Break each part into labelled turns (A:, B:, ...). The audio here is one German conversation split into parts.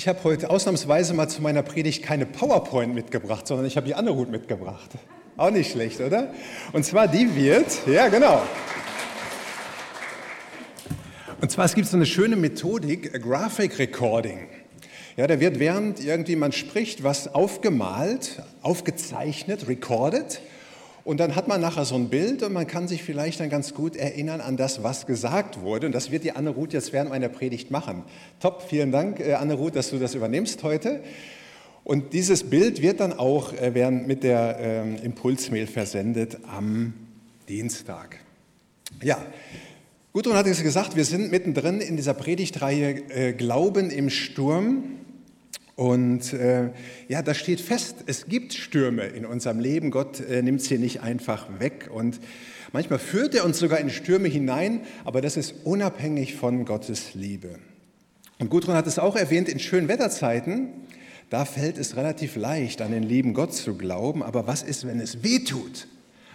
A: Ich habe heute ausnahmsweise mal zu meiner Predigt keine PowerPoint mitgebracht, sondern ich habe die Anne-Hut mitgebracht. Auch nicht schlecht, oder? Und zwar die wird, ja genau. Und zwar es gibt so eine schöne Methodik, Graphic Recording. Ja, da wird während irgendwie man spricht, was aufgemalt, aufgezeichnet, recorded und dann hat man nachher so ein Bild und man kann sich vielleicht dann ganz gut erinnern an das, was gesagt wurde. Und das wird die Anne Ruth jetzt während meiner Predigt machen. Top, vielen Dank, äh, Anne Ruth, dass du das übernimmst heute. Und dieses Bild wird dann auch äh, während mit der ähm, Impulsmail versendet am Dienstag. Ja, Gudrun hat es gesagt, wir sind mittendrin in dieser Predigtreihe äh, Glauben im Sturm. Und äh, ja, das steht fest, es gibt Stürme in unserem Leben. Gott äh, nimmt sie nicht einfach weg. Und manchmal führt er uns sogar in Stürme hinein, aber das ist unabhängig von Gottes Liebe. Und Gudrun hat es auch erwähnt, in schönen Wetterzeiten, da fällt es relativ leicht, an den lieben Gott zu glauben. Aber was ist, wenn es weh tut,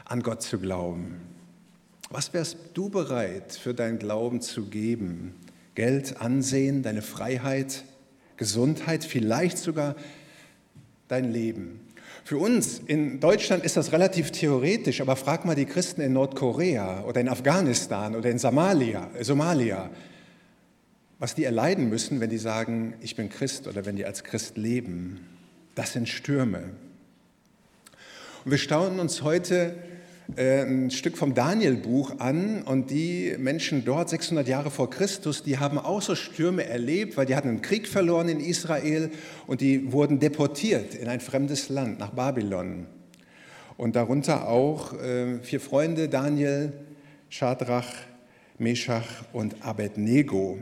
A: an Gott zu glauben? Was wärst du bereit für deinen Glauben zu geben? Geld, Ansehen, deine Freiheit? Gesundheit, vielleicht sogar dein Leben. Für uns in Deutschland ist das relativ theoretisch, aber frag mal die Christen in Nordkorea oder in Afghanistan oder in Somalia, Somalia, was die erleiden müssen, wenn die sagen, ich bin Christ oder wenn die als Christ leben. Das sind Stürme. Und wir staunen uns heute ein Stück vom Daniel-Buch an und die Menschen dort 600 Jahre vor Christus, die haben auch so Stürme erlebt, weil die hatten einen Krieg verloren in Israel und die wurden deportiert in ein fremdes Land, nach Babylon. Und darunter auch äh, vier Freunde, Daniel, Schadrach, Meshach und Abednego.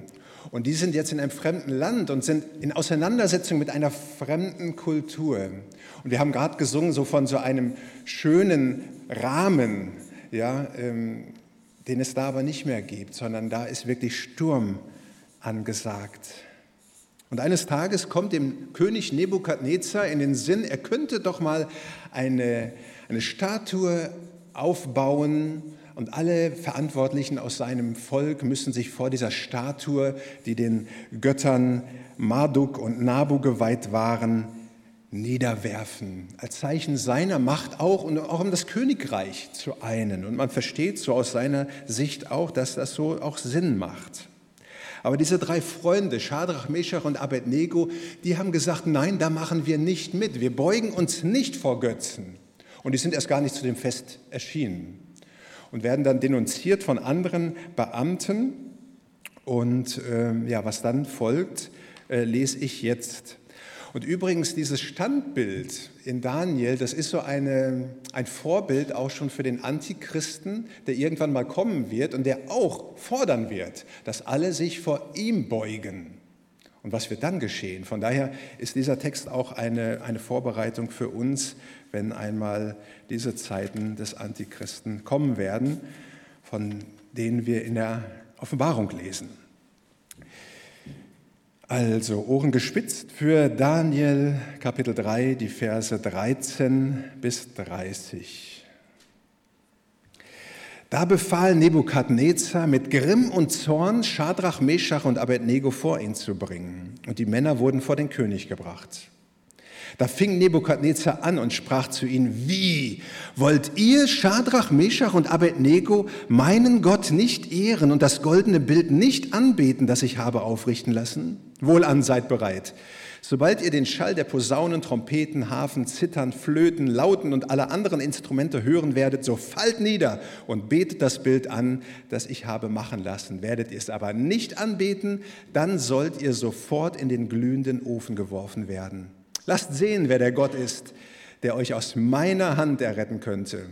A: Und die sind jetzt in einem fremden Land und sind in Auseinandersetzung mit einer fremden Kultur. Und wir haben gerade gesungen so von so einem schönen Rahmen, ja, ähm, den es da aber nicht mehr gibt, sondern da ist wirklich Sturm angesagt. Und eines Tages kommt dem König Nebukadnezar in den Sinn, er könnte doch mal eine, eine Statue aufbauen und alle Verantwortlichen aus seinem Volk müssen sich vor dieser Statue, die den Göttern Marduk und Nabu geweiht waren, niederwerfen, als Zeichen seiner Macht auch und auch um das Königreich zu einen. Und man versteht so aus seiner Sicht auch, dass das so auch Sinn macht. Aber diese drei Freunde, Schadrach, Meshach und Abednego, die haben gesagt, nein, da machen wir nicht mit. Wir beugen uns nicht vor Götzen. Und die sind erst gar nicht zu dem Fest erschienen und werden dann denunziert von anderen Beamten. Und äh, ja, was dann folgt, äh, lese ich jetzt. Und übrigens, dieses Standbild in Daniel, das ist so eine, ein Vorbild auch schon für den Antichristen, der irgendwann mal kommen wird und der auch fordern wird, dass alle sich vor ihm beugen. Und was wird dann geschehen? Von daher ist dieser Text auch eine, eine Vorbereitung für uns, wenn einmal diese Zeiten des Antichristen kommen werden, von denen wir in der Offenbarung lesen. Also Ohren gespitzt für Daniel Kapitel 3, die Verse 13 bis 30. Da befahl Nebukadnezar mit Grimm und Zorn Schadrach, Meschach und Abednego vor ihn zu bringen. Und die Männer wurden vor den König gebracht. Da fing Nebukadnezar an und sprach zu ihnen, wie wollt ihr, Schadrach, Meshach und Abednego, meinen Gott nicht ehren und das goldene Bild nicht anbeten, das ich habe aufrichten lassen? Wohlan seid bereit. Sobald ihr den Schall der Posaunen, Trompeten, Hafen, Zittern, Flöten, Lauten und aller anderen Instrumente hören werdet, so fallt nieder und betet das Bild an, das ich habe machen lassen. Werdet ihr es aber nicht anbeten, dann sollt ihr sofort in den glühenden Ofen geworfen werden. Lasst sehen, wer der Gott ist, der euch aus meiner Hand erretten könnte.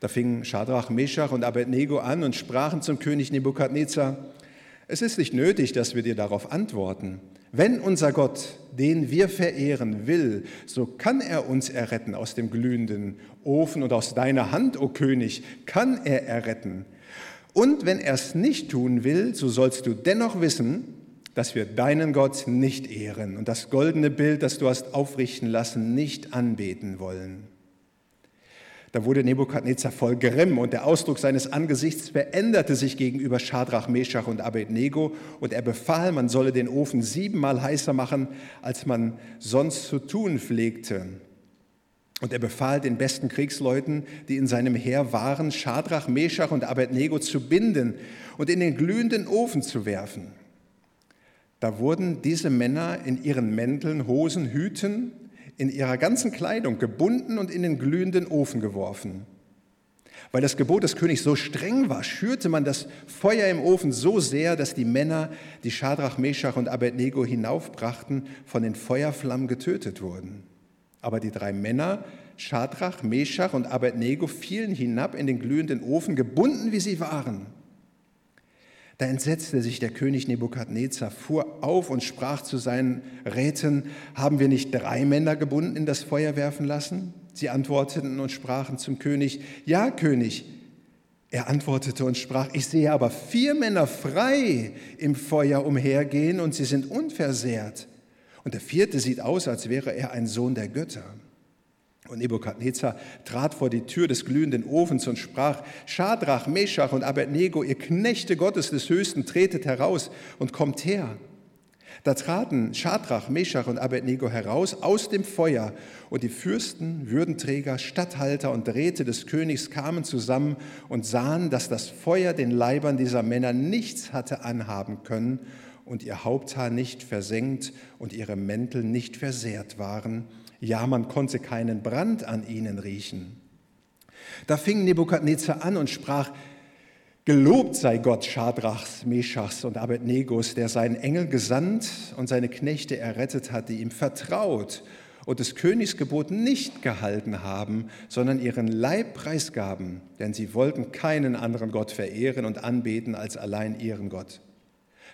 A: Da fingen Schadrach, Meshach und Abednego an und sprachen zum König Nebukadnezar, es ist nicht nötig, dass wir dir darauf antworten. Wenn unser Gott, den wir verehren, will, so kann er uns erretten aus dem glühenden Ofen und aus deiner Hand, o König, kann er erretten. Und wenn er es nicht tun will, so sollst du dennoch wissen, dass wir deinen Gott nicht ehren und das goldene Bild, das du hast aufrichten lassen, nicht anbeten wollen. Da wurde Nebukadnezar voll Grimm und der Ausdruck seines Angesichts veränderte sich gegenüber Schadrach, Meshach und Abednego und er befahl, man solle den Ofen siebenmal heißer machen, als man sonst zu tun pflegte. Und er befahl den besten Kriegsleuten, die in seinem Heer waren, Schadrach, Meshach und Abednego zu binden und in den glühenden Ofen zu werfen. Da wurden diese Männer in ihren Mänteln, Hosen, Hüten, in ihrer ganzen Kleidung gebunden und in den glühenden Ofen geworfen. Weil das Gebot des Königs so streng war, schürte man das Feuer im Ofen so sehr, dass die Männer, die Schadrach, Meshach und Abednego hinaufbrachten, von den Feuerflammen getötet wurden. Aber die drei Männer, Schadrach, Meshach und Abednego, fielen hinab in den glühenden Ofen, gebunden wie sie waren. Da entsetzte sich der König Nebukadnezar, fuhr auf und sprach zu seinen Räten, haben wir nicht drei Männer gebunden in das Feuer werfen lassen? Sie antworteten und sprachen zum König, ja König. Er antwortete und sprach, ich sehe aber vier Männer frei im Feuer umhergehen und sie sind unversehrt. Und der vierte sieht aus, als wäre er ein Sohn der Götter. Und Nebukadnezar trat vor die Tür des glühenden Ofens und sprach, Schadrach, Meshach und Abednego, ihr Knechte Gottes des Höchsten, tretet heraus und kommt her. Da traten Schadrach, Meshach und Abednego heraus aus dem Feuer und die Fürsten, Würdenträger, Statthalter und Räte des Königs kamen zusammen und sahen, dass das Feuer den Leibern dieser Männer nichts hatte anhaben können und ihr Haupthaar nicht versenkt und ihre Mäntel nicht versehrt waren ja, man konnte keinen Brand an ihnen riechen. Da fing Nebukadnezar an und sprach, Gelobt sei Gott Schadrachs, Meschachs und Abednegos, der seinen Engel gesandt und seine Knechte errettet hat, die ihm vertraut und des Königs Gebot nicht gehalten haben, sondern ihren Leib preisgaben, denn sie wollten keinen anderen Gott verehren und anbeten als allein ihren Gott.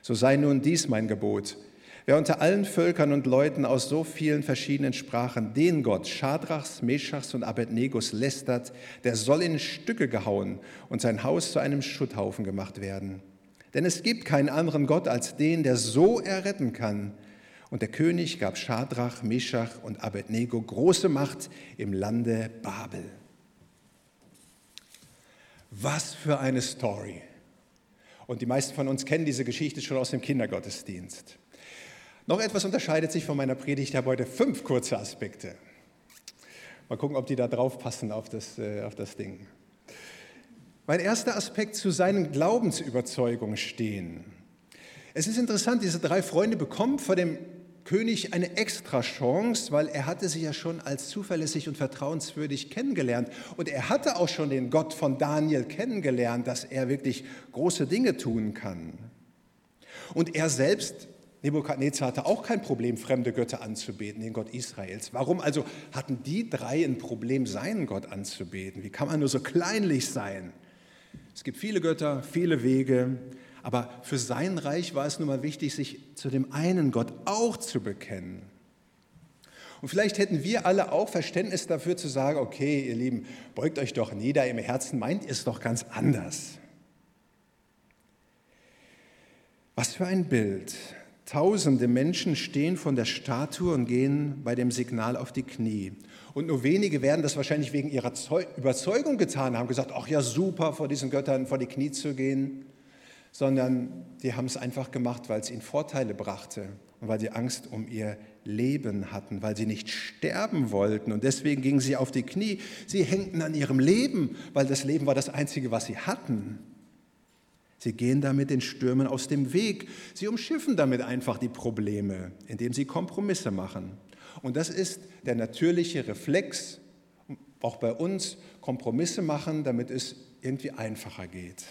A: So sei nun dies mein Gebot, Wer unter allen Völkern und Leuten aus so vielen verschiedenen Sprachen den Gott Schadrachs, Meschachs und Abednegos lästert, der soll in Stücke gehauen und sein Haus zu einem Schutthaufen gemacht werden. Denn es gibt keinen anderen Gott als den, der so erretten kann. Und der König gab Schadrach, Meschach und Abednego große Macht im Lande Babel. Was für eine Story. Und die meisten von uns kennen diese Geschichte schon aus dem Kindergottesdienst. Noch etwas unterscheidet sich von meiner Predigt. Ich habe heute fünf kurze Aspekte. Mal gucken, ob die da drauf passen auf das, äh, auf das Ding. Mein erster Aspekt zu seinen Glaubensüberzeugungen stehen. Es ist interessant, diese drei Freunde bekommen vor dem König eine extra Chance, weil er hatte sie ja schon als zuverlässig und vertrauenswürdig kennengelernt. Und er hatte auch schon den Gott von Daniel kennengelernt, dass er wirklich große Dinge tun kann. Und er selbst Nebukadnezar hatte auch kein Problem, fremde Götter anzubeten, den Gott Israels. Warum also hatten die drei ein Problem, seinen Gott anzubeten? Wie kann man nur so kleinlich sein? Es gibt viele Götter, viele Wege, aber für sein Reich war es nun mal wichtig, sich zu dem einen Gott auch zu bekennen. Und vielleicht hätten wir alle auch Verständnis dafür zu sagen, okay, ihr Lieben, beugt euch doch nieder, im Herzen meint ihr es doch ganz anders. Was für ein Bild. Tausende Menschen stehen von der Statue und gehen bei dem Signal auf die Knie. Und nur wenige werden das wahrscheinlich wegen ihrer Überzeugung getan haben, gesagt, ach ja, super, vor diesen Göttern vor die Knie zu gehen, sondern die haben es einfach gemacht, weil es ihnen Vorteile brachte und weil sie Angst um ihr Leben hatten, weil sie nicht sterben wollten. Und deswegen gingen sie auf die Knie. Sie hängten an ihrem Leben, weil das Leben war das Einzige, was sie hatten. Sie gehen damit den Stürmen aus dem Weg. Sie umschiffen damit einfach die Probleme, indem sie Kompromisse machen. Und das ist der natürliche Reflex, auch bei uns, Kompromisse machen, damit es irgendwie einfacher geht.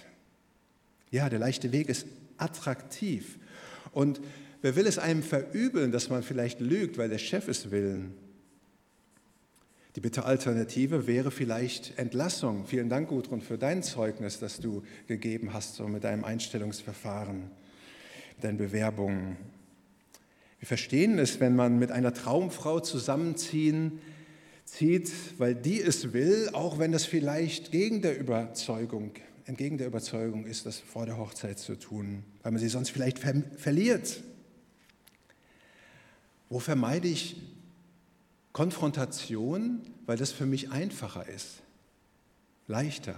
A: Ja, der leichte Weg ist attraktiv. Und wer will es einem verübeln, dass man vielleicht lügt, weil der Chef es will? Die bitte Alternative wäre vielleicht Entlassung. Vielen Dank, Gudrun, für dein Zeugnis, das du gegeben hast, so mit deinem Einstellungsverfahren, deinen Bewerbungen. Wir verstehen es, wenn man mit einer Traumfrau zusammenziehen zieht, weil die es will, auch wenn das vielleicht gegen der Überzeugung, entgegen der Überzeugung ist, das vor der Hochzeit zu tun, weil man sie sonst vielleicht ver verliert. Wo vermeide ich Konfrontation, weil das für mich einfacher ist. leichter.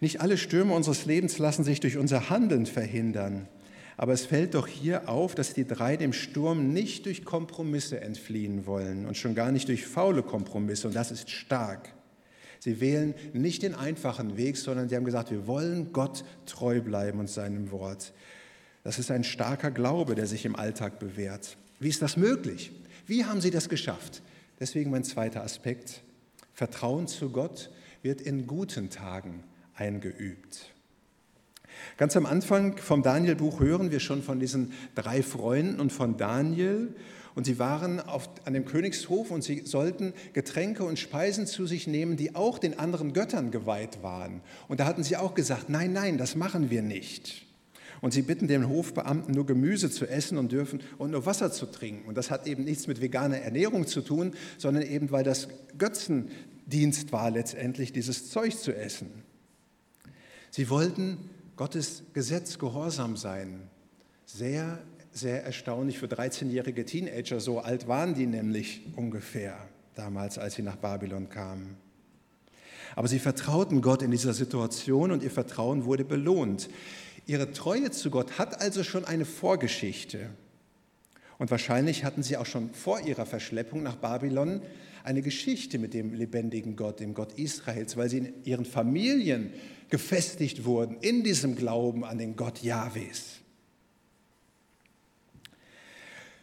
A: Nicht alle Stürme unseres Lebens lassen sich durch unser Handeln verhindern. Aber es fällt doch hier auf, dass die drei dem Sturm nicht durch Kompromisse entfliehen wollen und schon gar nicht durch faule Kompromisse. Und das ist stark. Sie wählen nicht den einfachen Weg, sondern sie haben gesagt, wir wollen Gott treu bleiben und seinem Wort. Das ist ein starker Glaube, der sich im Alltag bewährt. Wie ist das möglich? Wie haben sie das geschafft? Deswegen mein zweiter Aspekt. Vertrauen zu Gott wird in guten Tagen eingeübt. Ganz am Anfang vom Daniel-Buch hören wir schon von diesen drei Freunden und von Daniel. Und sie waren auf, an dem Königshof und sie sollten Getränke und Speisen zu sich nehmen, die auch den anderen Göttern geweiht waren. Und da hatten sie auch gesagt, nein, nein, das machen wir nicht. Und sie bitten den Hofbeamten nur Gemüse zu essen und dürfen und nur Wasser zu trinken. Und das hat eben nichts mit veganer Ernährung zu tun, sondern eben weil das Götzendienst war letztendlich, dieses Zeug zu essen. Sie wollten Gottes Gesetz gehorsam sein. Sehr, sehr erstaunlich für 13-jährige Teenager. So alt waren die nämlich ungefähr damals, als sie nach Babylon kamen. Aber sie vertrauten Gott in dieser Situation und ihr Vertrauen wurde belohnt. Ihre Treue zu Gott hat also schon eine Vorgeschichte. Und wahrscheinlich hatten sie auch schon vor ihrer Verschleppung nach Babylon eine Geschichte mit dem lebendigen Gott, dem Gott Israels, weil sie in ihren Familien gefestigt wurden in diesem Glauben an den Gott Jahwes.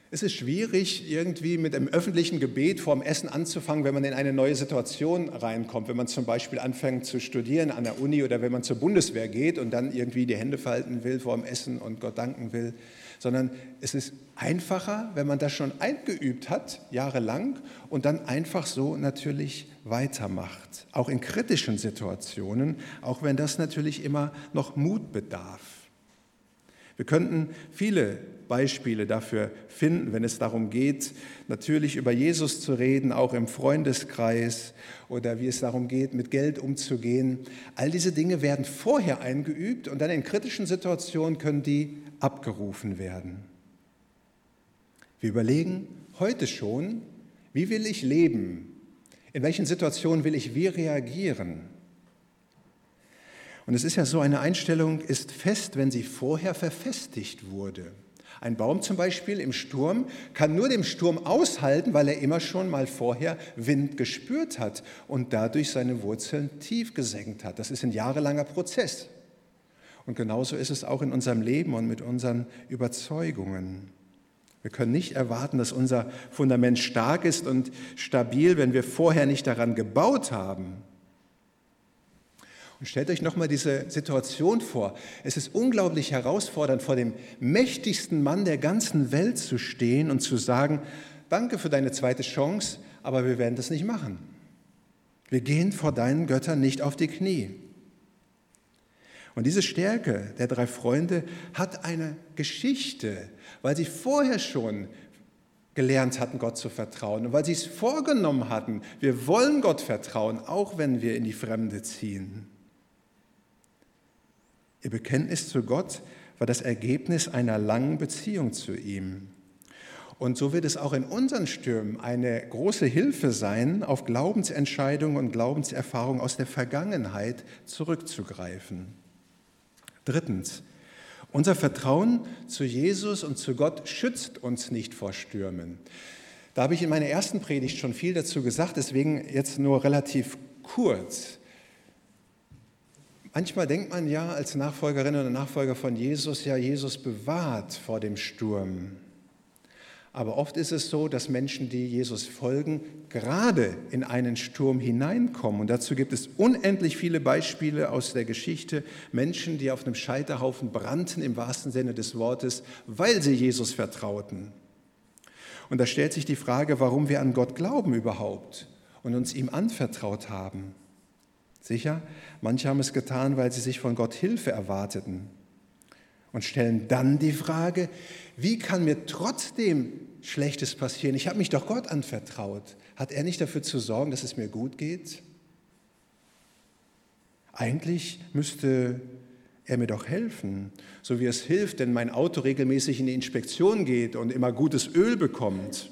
A: Es ist schwierig, irgendwie mit einem öffentlichen Gebet vorm Essen anzufangen, wenn man in eine neue Situation reinkommt. Wenn man zum Beispiel anfängt zu studieren an der Uni oder wenn man zur Bundeswehr geht und dann irgendwie die Hände falten will vorm Essen und Gott danken will. Sondern es ist einfacher, wenn man das schon eingeübt hat, jahrelang, und dann einfach so natürlich weitermacht. Auch in kritischen Situationen, auch wenn das natürlich immer noch Mut bedarf. Wir könnten viele Beispiele dafür finden, wenn es darum geht, natürlich über Jesus zu reden, auch im Freundeskreis oder wie es darum geht, mit Geld umzugehen. All diese Dinge werden vorher eingeübt und dann in kritischen Situationen können die abgerufen werden. Wir überlegen heute schon, wie will ich leben? In welchen Situationen will ich wie reagieren? Und es ist ja so, eine Einstellung ist fest, wenn sie vorher verfestigt wurde. Ein Baum zum Beispiel im Sturm kann nur dem Sturm aushalten, weil er immer schon mal vorher Wind gespürt hat und dadurch seine Wurzeln tief gesenkt hat. Das ist ein jahrelanger Prozess. Und genauso ist es auch in unserem Leben und mit unseren Überzeugungen. Wir können nicht erwarten, dass unser Fundament stark ist und stabil, wenn wir vorher nicht daran gebaut haben. Und stellt euch nochmal diese Situation vor. Es ist unglaublich herausfordernd, vor dem mächtigsten Mann der ganzen Welt zu stehen und zu sagen, danke für deine zweite Chance, aber wir werden das nicht machen. Wir gehen vor deinen Göttern nicht auf die Knie. Und diese Stärke der drei Freunde hat eine Geschichte, weil sie vorher schon gelernt hatten, Gott zu vertrauen und weil sie es vorgenommen hatten, wir wollen Gott vertrauen, auch wenn wir in die Fremde ziehen. Ihr Bekenntnis zu Gott war das Ergebnis einer langen Beziehung zu ihm. Und so wird es auch in unseren Stürmen eine große Hilfe sein, auf Glaubensentscheidungen und Glaubenserfahrungen aus der Vergangenheit zurückzugreifen. Drittens, unser Vertrauen zu Jesus und zu Gott schützt uns nicht vor Stürmen. Da habe ich in meiner ersten Predigt schon viel dazu gesagt, deswegen jetzt nur relativ kurz. Manchmal denkt man ja als Nachfolgerin oder Nachfolger von Jesus, ja, Jesus bewahrt vor dem Sturm. Aber oft ist es so, dass Menschen, die Jesus folgen, gerade in einen Sturm hineinkommen. Und dazu gibt es unendlich viele Beispiele aus der Geschichte. Menschen, die auf einem Scheiterhaufen brannten im wahrsten Sinne des Wortes, weil sie Jesus vertrauten. Und da stellt sich die Frage, warum wir an Gott glauben überhaupt und uns ihm anvertraut haben. Sicher, manche haben es getan, weil sie sich von Gott Hilfe erwarteten und stellen dann die Frage, wie kann mir trotzdem Schlechtes passieren? Ich habe mich doch Gott anvertraut. Hat er nicht dafür zu sorgen, dass es mir gut geht? Eigentlich müsste er mir doch helfen, so wie es hilft, wenn mein Auto regelmäßig in die Inspektion geht und immer gutes Öl bekommt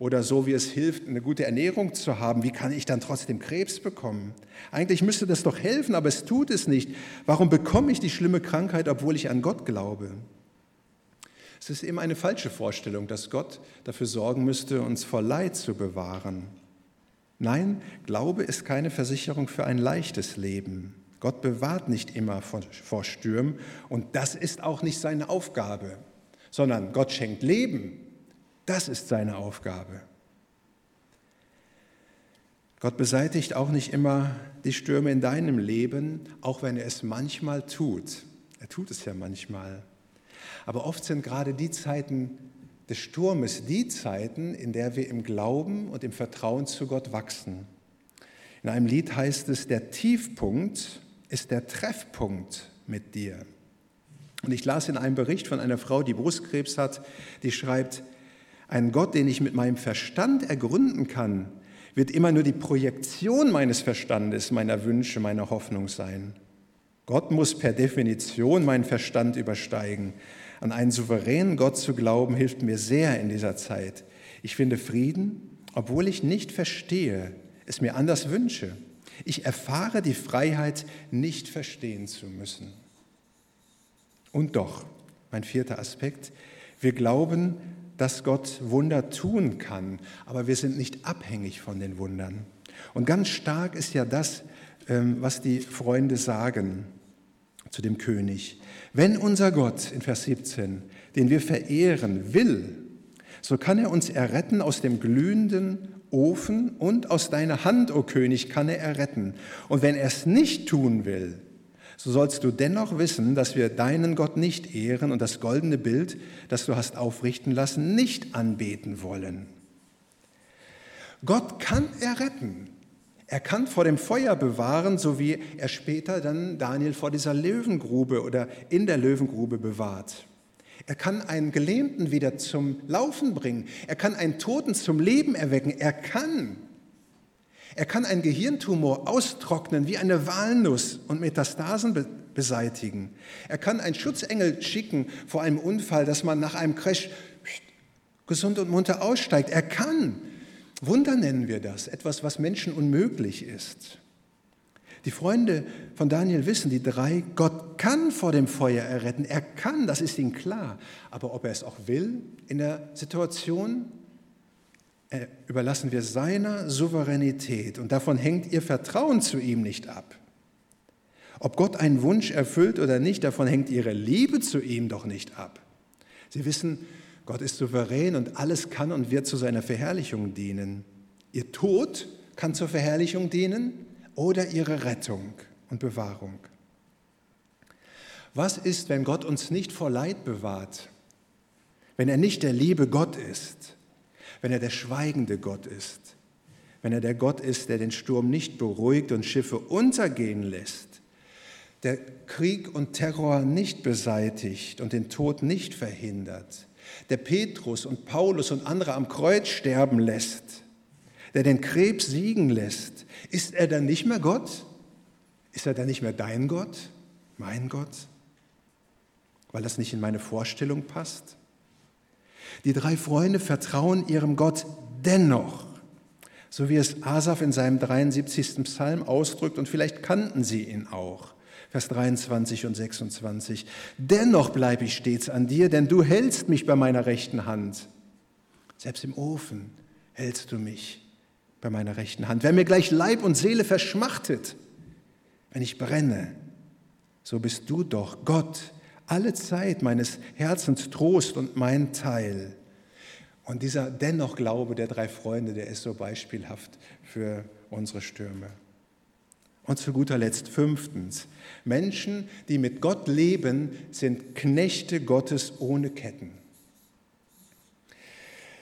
A: Oder so wie es hilft, eine gute Ernährung zu haben, wie kann ich dann trotzdem Krebs bekommen? Eigentlich müsste das doch helfen, aber es tut es nicht. Warum bekomme ich die schlimme Krankheit, obwohl ich an Gott glaube? Es ist eben eine falsche Vorstellung, dass Gott dafür sorgen müsste, uns vor Leid zu bewahren. Nein, Glaube ist keine Versicherung für ein leichtes Leben. Gott bewahrt nicht immer vor, Stürmen und das ist auch nicht seine Aufgabe, sondern Gott schenkt Leben das ist seine Aufgabe. Gott beseitigt auch nicht immer die Stürme in deinem Leben, auch wenn er es manchmal tut. Er tut es ja manchmal. Aber oft sind gerade die Zeiten des Sturmes die Zeiten, in der wir im Glauben und im Vertrauen zu Gott wachsen. In einem Lied heißt es, der Tiefpunkt ist der Treffpunkt mit dir. Und ich las in einem Bericht von einer Frau, die Brustkrebs hat, die schreibt, ein Gott, den ich mit meinem Verstand ergründen kann, wird immer nur die Projektion meines Verstandes, meiner Wünsche, meiner Hoffnung sein. Gott muss per Definition meinen Verstand übersteigen. An einen souveränen Gott zu glauben, hilft mir sehr in dieser Zeit. Ich finde Frieden, obwohl ich nicht verstehe, es mir anders wünsche. Ich erfahre die Freiheit, nicht verstehen zu müssen. Und doch, mein vierter Aspekt, wir glauben, dass Gott Wunder tun kann, aber wir sind nicht abhängig von den Wundern. Und ganz stark ist ja das, ähm, was die Freunde sagen zu dem König. Wenn unser Gott, in Vers 17, den wir verehren, will, so kann er uns erretten aus dem glühenden Ofen und aus deiner Hand, o oh König, kann er erretten. Und wenn er es nicht tun will, so sollst du dennoch wissen, dass wir deinen Gott nicht ehren und das goldene Bild, das du hast aufrichten lassen, nicht anbeten wollen. Gott kann erretten. Er kann vor dem Feuer bewahren, so wie er später dann Daniel vor dieser Löwengrube oder in der Löwengrube bewahrt. Er kann einen Gelähmten wieder zum Laufen bringen. Er kann einen Toten zum Leben erwecken. Er kann er kann einen Gehirntumor austrocknen wie eine Walnuss und Metastasen be beseitigen. Er kann einen Schutzengel schicken vor einem Unfall, dass man nach einem Crash gesund und munter aussteigt. Er kann. Wunder nennen wir das, etwas, was Menschen unmöglich ist. Die Freunde von Daniel wissen, die drei, Gott kann vor dem Feuer erretten. Er kann, das ist ihnen klar. Aber ob er es auch will in der Situation, überlassen wir seiner Souveränität und davon hängt ihr Vertrauen zu ihm nicht ab. Ob Gott einen Wunsch erfüllt oder nicht, davon hängt ihre Liebe zu ihm doch nicht ab. Sie wissen, Gott ist souverän und alles kann und wird zu seiner Verherrlichung dienen. Ihr Tod kann zur Verherrlichung dienen oder ihre Rettung und Bewahrung. Was ist, wenn Gott uns nicht vor Leid bewahrt? Wenn er nicht der liebe Gott ist? Wenn er der schweigende Gott ist, wenn er der Gott ist, der den Sturm nicht beruhigt und Schiffe untergehen lässt, der Krieg und Terror nicht beseitigt und den Tod nicht verhindert, der Petrus und Paulus und andere am Kreuz sterben lässt, der den Krebs siegen lässt, ist er dann nicht mehr Gott? Ist er dann nicht mehr dein Gott, mein Gott? Weil das nicht in meine Vorstellung passt? Die drei Freunde vertrauen ihrem Gott dennoch, so wie es Asaf in seinem 73. Psalm ausdrückt, und vielleicht kannten sie ihn auch. Vers 23 und 26. Dennoch bleibe ich stets an dir, denn du hältst mich bei meiner rechten Hand. Selbst im Ofen hältst du mich bei meiner rechten Hand. Wenn mir gleich Leib und Seele verschmachtet, wenn ich brenne, so bist du doch Gott, alle Zeit meines Herzens Trost und mein Teil. Und dieser dennoch Glaube der drei Freunde, der ist so beispielhaft für unsere Stürme. Und zu guter Letzt fünftens, Menschen, die mit Gott leben, sind Knechte Gottes ohne Ketten.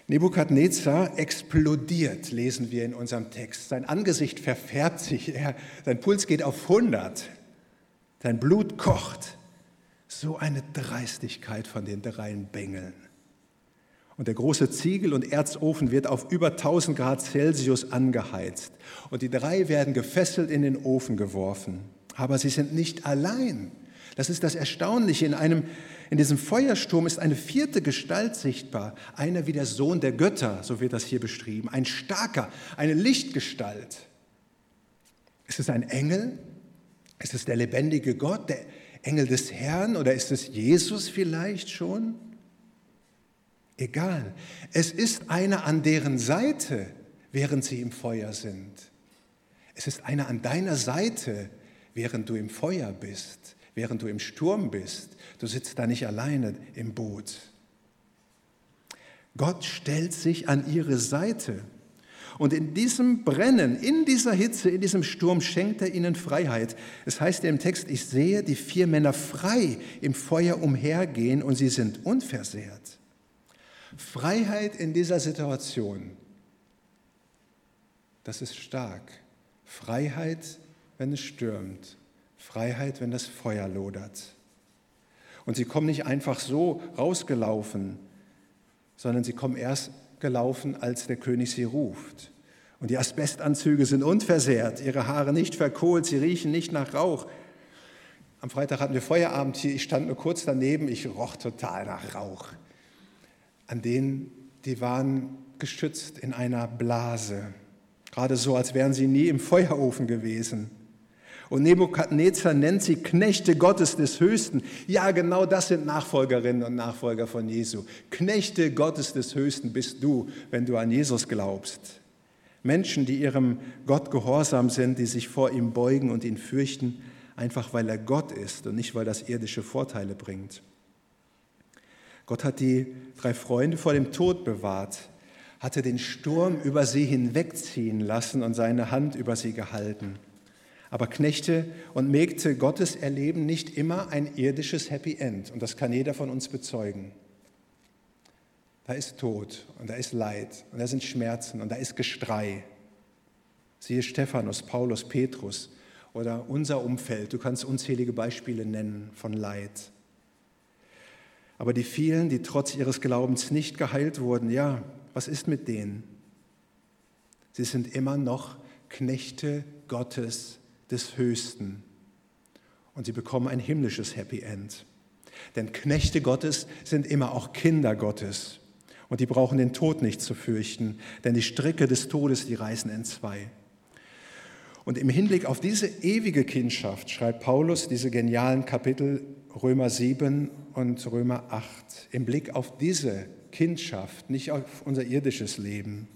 A: Nebukadnezar explodiert, lesen wir in unserem Text. Sein Angesicht verfärbt sich, er, sein Puls geht auf 100, sein Blut kocht. So eine Dreistigkeit von den dreien Bengeln. Und der große Ziegel- und Erzofen wird auf über 1000 Grad Celsius angeheizt. Und die drei werden gefesselt in den Ofen geworfen. Aber sie sind nicht allein. Das ist das Erstaunliche. In einem, In diesem Feuersturm ist eine vierte Gestalt sichtbar, einer wie der Sohn der Götter, so wird das hier beschrieben, ein starker, eine Lichtgestalt. Ist es ein Engel? Ist es der lebendige Gott, der Engel des Herrn oder ist es Jesus vielleicht schon? Egal. Es ist einer an deren Seite, während sie im Feuer sind. Es ist einer an deiner Seite, während du im Feuer bist, während du im Sturm bist. Du sitzt da nicht alleine im Boot. Gott stellt sich an ihre Seite. Und in diesem Brennen, in dieser Hitze, in diesem Sturm schenkt er ihnen Freiheit. Es heißt im Text, ich sehe die vier Männer frei im Feuer umhergehen und sie sind unversehrt. Freiheit in dieser Situation, das ist stark. Freiheit, wenn es stürmt. Freiheit, wenn das Feuer lodert. Und sie kommen nicht einfach so rausgelaufen, sondern sie kommen erst gelaufen, als der König sie ruft. Und die Asbestanzüge sind unversehrt, ihre Haare nicht verkohlt, sie riechen nicht nach Rauch. Am Freitag hatten wir Feierabend hier, ich stand nur kurz daneben, ich roch total nach Rauch. An denen, die waren geschützt in einer Blase, gerade so, als wären sie nie im Feuerofen gewesen. Und Nebukadnezar nennt sie Knechte Gottes des Höchsten. Ja, genau das sind Nachfolgerinnen und Nachfolger von Jesu. Knechte Gottes des Höchsten bist du, wenn du an Jesus glaubst. Menschen, die ihrem Gott gehorsam sind, die sich vor ihm beugen und ihn fürchten, einfach weil er Gott ist und nicht weil das irdische Vorteile bringt. Gott hat die drei Freunde vor dem Tod bewahrt, hatte den Sturm über sie hinwegziehen lassen und seine Hand über sie gehalten. Aber Knechte und Mägde Gottes erleben nicht immer ein irdisches Happy End. Und das kann jeder von uns bezeugen. Da ist Tod und da ist Leid und da sind Schmerzen und da ist Gestrei. Siehe Stephanus, Paulus, Petrus oder unser Umfeld. Du kannst unzählige Beispiele nennen von Leid. Aber die vielen, die trotz ihres Glaubens nicht geheilt wurden, ja, was ist mit denen? Sie sind immer noch Knechte Gottes des Höchsten. Und sie bekommen ein himmlisches Happy End. Denn Knechte Gottes sind immer auch Kinder Gottes. Und die brauchen den Tod nicht zu fürchten, denn die Stricke des Todes, die reißen in zwei. Und im Hinblick auf diese ewige Kindschaft schreibt Paulus diese genialen Kapitel Römer 7 und Römer 8. Im Blick auf diese Kindschaft, nicht auf unser irdisches Leben.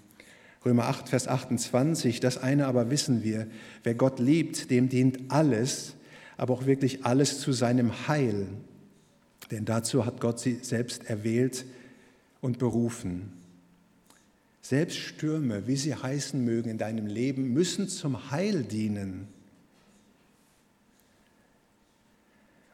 A: Römer 8, Vers 28, das eine aber wissen wir, wer Gott liebt, dem dient alles, aber auch wirklich alles zu seinem Heil. Denn dazu hat Gott sie selbst erwählt und berufen. Selbst Stürme, wie sie heißen mögen in deinem Leben, müssen zum Heil dienen.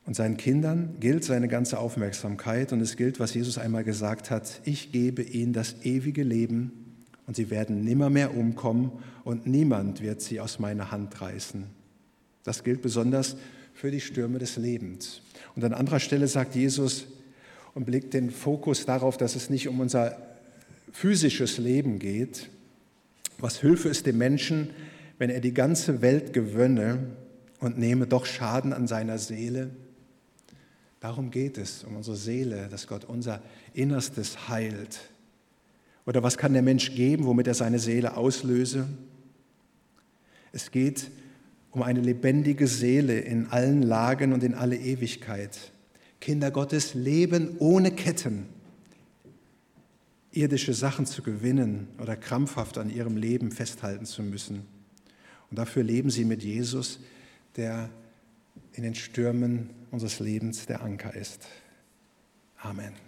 A: Und seinen Kindern gilt seine ganze Aufmerksamkeit und es gilt, was Jesus einmal gesagt hat, ich gebe ihnen das ewige Leben und sie werden nimmermehr umkommen und niemand wird sie aus meiner Hand reißen. Das gilt besonders für die Stürme des Lebens. Und an anderer Stelle sagt Jesus und blickt den Fokus darauf, dass es nicht um unser physisches Leben geht. Was Hilfe ist dem Menschen, wenn er die ganze Welt gewönne und nehme doch Schaden an seiner Seele? Darum geht es, um unsere Seele, dass Gott unser Innerstes heilt, oder was kann der Mensch geben, womit er seine Seele auslöse? Es geht um eine lebendige Seele in allen Lagen und in alle Ewigkeit. Kinder Gottes leben ohne Ketten, irdische Sachen zu gewinnen oder krampfhaft an ihrem Leben festhalten zu müssen. Und dafür leben sie mit Jesus, der in den Stürmen unseres Lebens der Anker ist. Amen.